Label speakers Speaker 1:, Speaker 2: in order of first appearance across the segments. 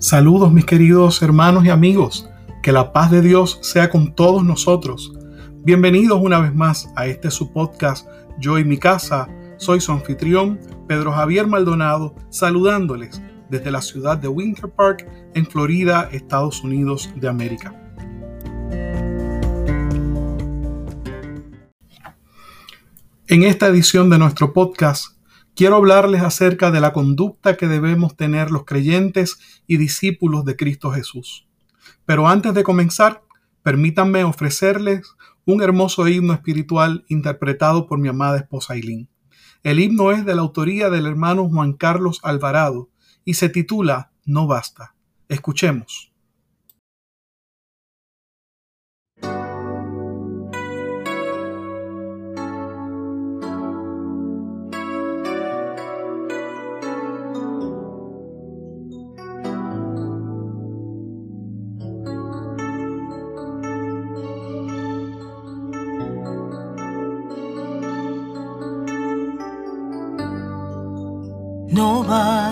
Speaker 1: Saludos mis queridos hermanos y amigos, que la paz de Dios sea con todos nosotros. Bienvenidos una vez más a este su podcast Yo y mi casa. Soy su anfitrión, Pedro Javier Maldonado, saludándoles desde la ciudad de Winter Park, en Florida, Estados Unidos de América. En esta edición de nuestro podcast quiero hablarles acerca de la conducta que debemos tener los creyentes y discípulos de Cristo Jesús. Pero antes de comenzar, permítanme ofrecerles un hermoso himno espiritual interpretado por mi amada esposa Aileen. El himno es de la autoría del hermano Juan Carlos Alvarado y se titula No basta. Escuchemos.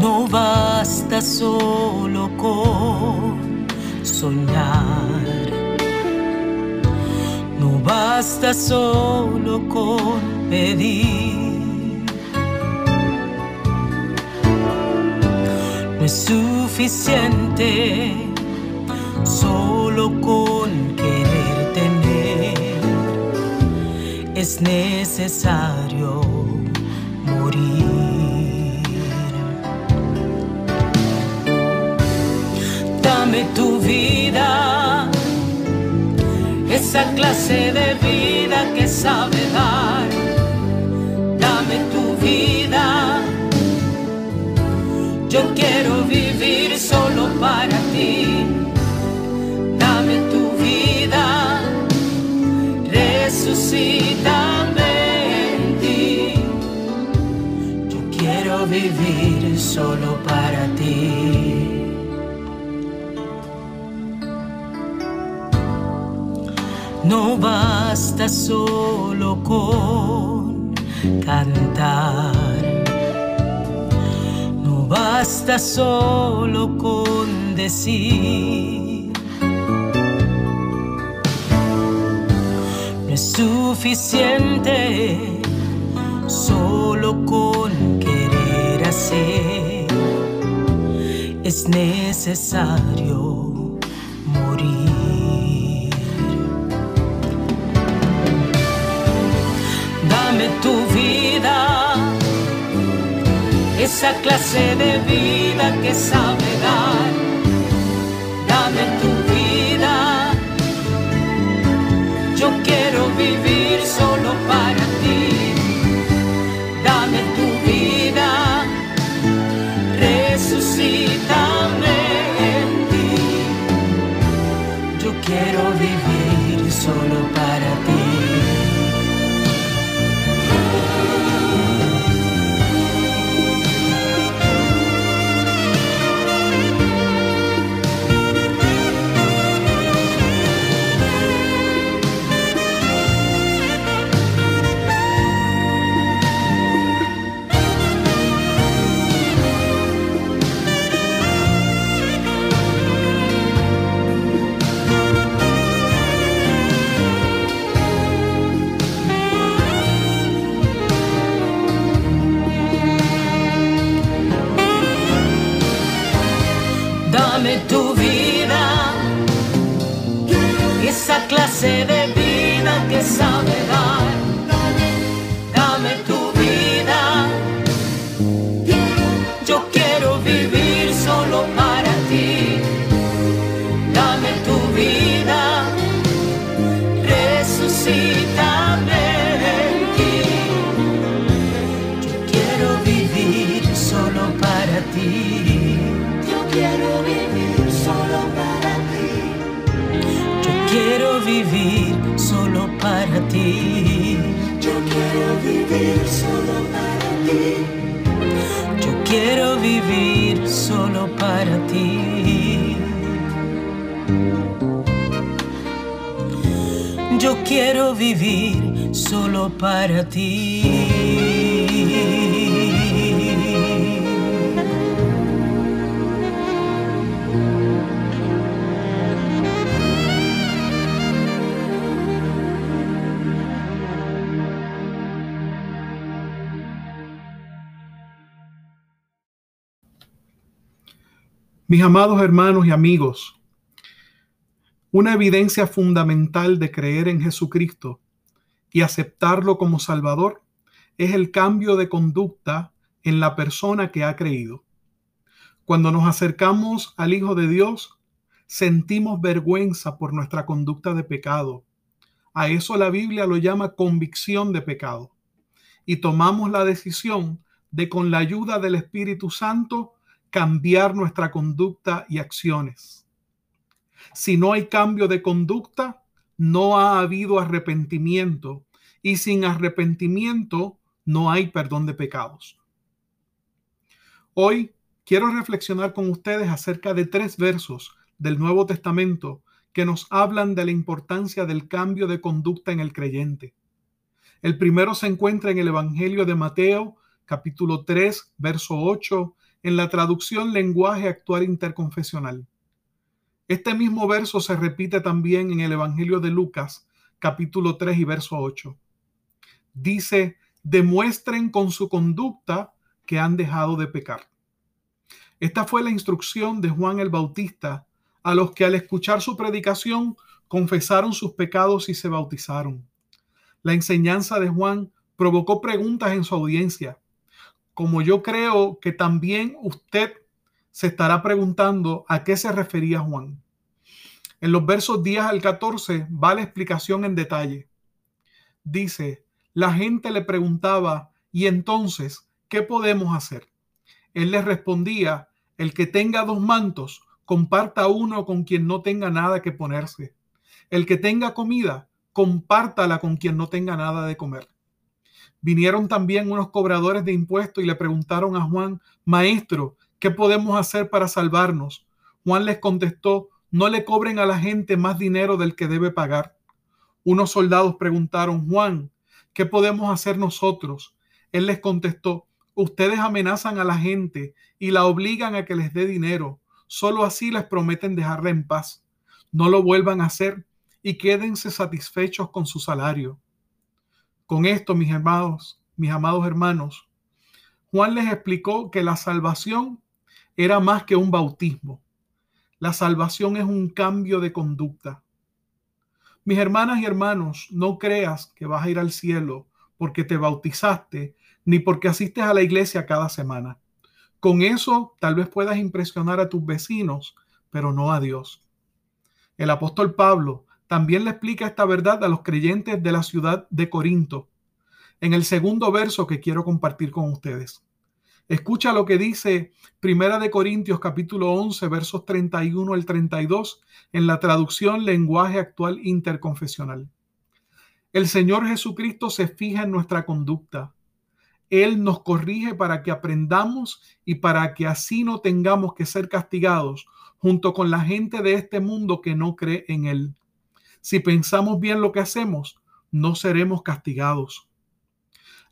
Speaker 2: No basta solo con soñar. No basta solo con pedir. No es suficiente solo con querer tener. Es necesario dame tu vida, esa clase de vida que sabe dar. Dame tu vida, yo quiero vivir solo para vivir solo para ti. No basta solo con cantar. No basta solo con decir. No es suficiente solo con Es necesario morir. dame tu vida, esa clase de vida que sabe dar. Dame tu vida, yo quiero vivir esa clase ti.
Speaker 3: Yo quiero vivir solo para ti.
Speaker 2: Yo quiero vivir solo para ti. Yo quiero vivir solo para ti.
Speaker 1: Mis amados hermanos y amigos, una evidencia fundamental de creer en Jesucristo y aceptarlo como Salvador es el cambio de conducta en la persona que ha creído. Cuando nos acercamos al Hijo de Dios, sentimos vergüenza por nuestra conducta de pecado. A eso la Biblia lo llama convicción de pecado. Y tomamos la decisión de con la ayuda del Espíritu Santo cambiar nuestra conducta y acciones. Si no hay cambio de conducta, no ha habido arrepentimiento y sin arrepentimiento no hay perdón de pecados. Hoy quiero reflexionar con ustedes acerca de tres versos del Nuevo Testamento que nos hablan de la importancia del cambio de conducta en el creyente. El primero se encuentra en el Evangelio de Mateo, capítulo 3, verso 8, en la traducción lenguaje actual interconfesional. Este mismo verso se repite también en el Evangelio de Lucas, capítulo 3 y verso 8. Dice, demuestren con su conducta que han dejado de pecar. Esta fue la instrucción de Juan el Bautista a los que al escuchar su predicación confesaron sus pecados y se bautizaron. La enseñanza de Juan provocó preguntas en su audiencia como yo creo que también usted se estará preguntando a qué se refería Juan. En los versos 10 al 14 va la explicación en detalle. Dice, la gente le preguntaba, ¿y entonces qué podemos hacer? Él les respondía, el que tenga dos mantos, comparta uno con quien no tenga nada que ponerse. El que tenga comida, compártala con quien no tenga nada de comer. Vinieron también unos cobradores de impuestos y le preguntaron a Juan, Maestro, ¿qué podemos hacer para salvarnos? Juan les contestó, no le cobren a la gente más dinero del que debe pagar. Unos soldados preguntaron, Juan, ¿qué podemos hacer nosotros? Él les contestó, ustedes amenazan a la gente y la obligan a que les dé dinero. Solo así les prometen dejarla en paz. No lo vuelvan a hacer y quédense satisfechos con su salario. Con esto, mis hermanos, mis amados hermanos, Juan les explicó que la salvación era más que un bautismo. La salvación es un cambio de conducta. Mis hermanas y hermanos, no creas que vas a ir al cielo porque te bautizaste ni porque asistes a la iglesia cada semana. Con eso tal vez puedas impresionar a tus vecinos, pero no a Dios. El apóstol Pablo también le explica esta verdad a los creyentes de la ciudad de Corinto en el segundo verso que quiero compartir con ustedes. Escucha lo que dice Primera de Corintios capítulo 11 versos 31 al 32 en la traducción lenguaje actual interconfesional. El Señor Jesucristo se fija en nuestra conducta. Él nos corrige para que aprendamos y para que así no tengamos que ser castigados junto con la gente de este mundo que no cree en Él. Si pensamos bien lo que hacemos, no seremos castigados.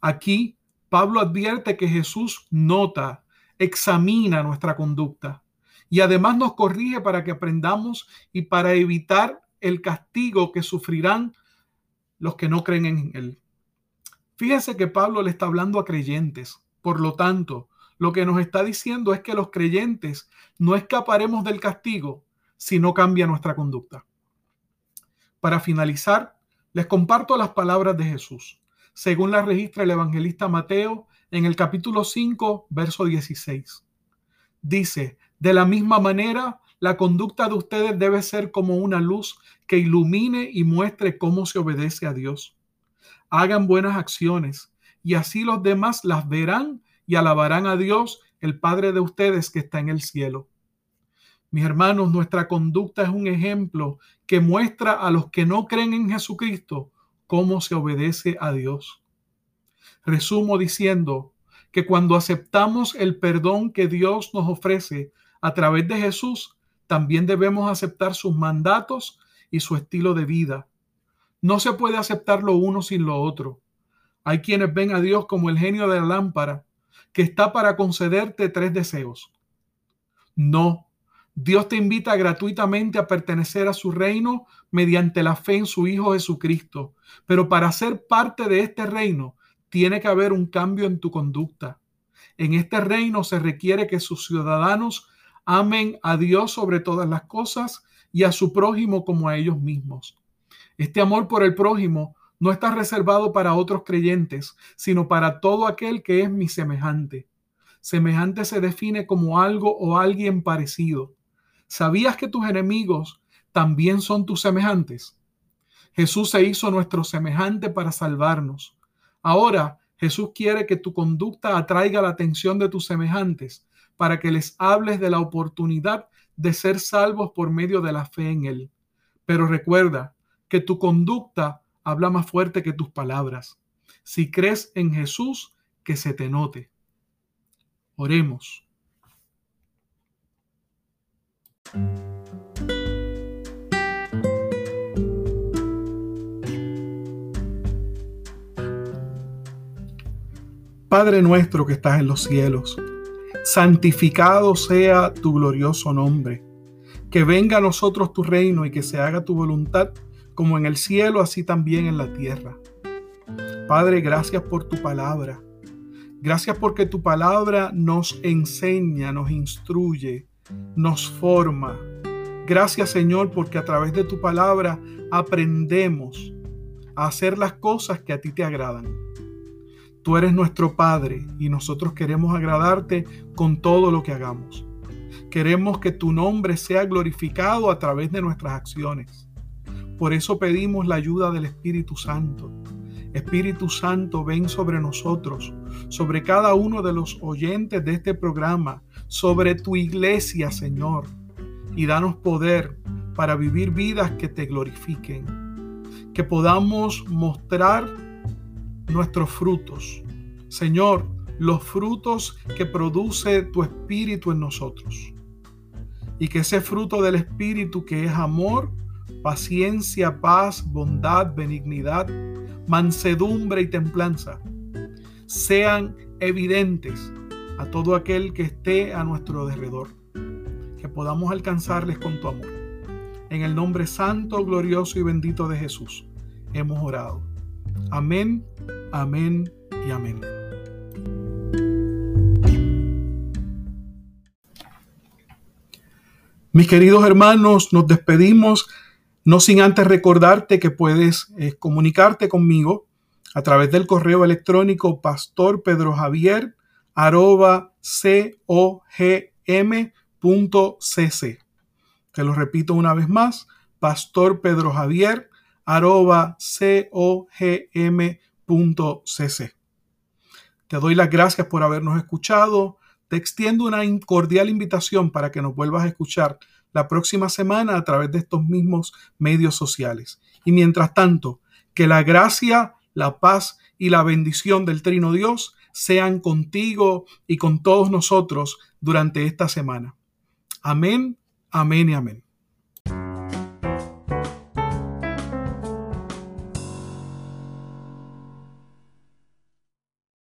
Speaker 1: Aquí Pablo advierte que Jesús nota, examina nuestra conducta y además nos corrige para que aprendamos y para evitar el castigo que sufrirán los que no creen en Él. Fíjense que Pablo le está hablando a creyentes. Por lo tanto, lo que nos está diciendo es que los creyentes no escaparemos del castigo si no cambia nuestra conducta. Para finalizar, les comparto las palabras de Jesús, según la registra el evangelista Mateo en el capítulo 5, verso 16. Dice, de la misma manera, la conducta de ustedes debe ser como una luz que ilumine y muestre cómo se obedece a Dios. Hagan buenas acciones y así los demás las verán y alabarán a Dios, el Padre de ustedes que está en el cielo. Mis hermanos, nuestra conducta es un ejemplo que muestra a los que no creen en Jesucristo cómo se obedece a Dios. Resumo diciendo que cuando aceptamos el perdón que Dios nos ofrece a través de Jesús, también debemos aceptar sus mandatos y su estilo de vida. No se puede aceptar lo uno sin lo otro. Hay quienes ven a Dios como el genio de la lámpara, que está para concederte tres deseos. No, Dios te invita gratuitamente a pertenecer a su reino mediante la fe en su Hijo Jesucristo. Pero para ser parte de este reino, tiene que haber un cambio en tu conducta. En este reino se requiere que sus ciudadanos amen a Dios sobre todas las cosas y a su prójimo como a ellos mismos. Este amor por el prójimo no está reservado para otros creyentes, sino para todo aquel que es mi semejante. Semejante se define como algo o alguien parecido. ¿Sabías que tus enemigos también son tus semejantes? Jesús se hizo nuestro semejante para salvarnos. Ahora Jesús quiere que tu conducta atraiga la atención de tus semejantes para que les hables de la oportunidad de ser salvos por medio de la fe en Él. Pero recuerda que tu conducta habla más fuerte que tus palabras. Si crees en Jesús, que se te note. Oremos. Padre nuestro que estás en los cielos, santificado sea tu glorioso nombre. Que venga a nosotros tu reino y que se haga tu voluntad como en el cielo, así también en la tierra. Padre, gracias por tu palabra. Gracias porque tu palabra nos enseña, nos instruye, nos forma. Gracias Señor porque a través de tu palabra aprendemos a hacer las cosas que a ti te agradan. Tú eres nuestro Padre y nosotros queremos agradarte con todo lo que hagamos. Queremos que tu nombre sea glorificado a través de nuestras acciones. Por eso pedimos la ayuda del Espíritu Santo. Espíritu Santo, ven sobre nosotros, sobre cada uno de los oyentes de este programa, sobre tu iglesia, Señor, y danos poder para vivir vidas que te glorifiquen, que podamos mostrar nuestros frutos. Señor, los frutos que produce tu Espíritu en nosotros. Y que ese fruto del Espíritu que es amor, paciencia, paz, bondad, benignidad, mansedumbre y templanza, sean evidentes a todo aquel que esté a nuestro derredor, que podamos alcanzarles con tu amor. En el nombre santo, glorioso y bendito de Jesús, hemos orado. Amén, amén y amén. Mis queridos hermanos, nos despedimos no sin antes recordarte que puedes eh, comunicarte conmigo a través del correo electrónico pastorpedrojavier Te lo repito una vez más, Te doy las gracias por habernos escuchado. Te extiendo una cordial invitación para que nos vuelvas a escuchar la próxima semana a través de estos mismos medios sociales. Y mientras tanto, que la gracia, la paz y la bendición del Trino Dios sean contigo y con todos nosotros durante esta semana. Amén, amén y amén.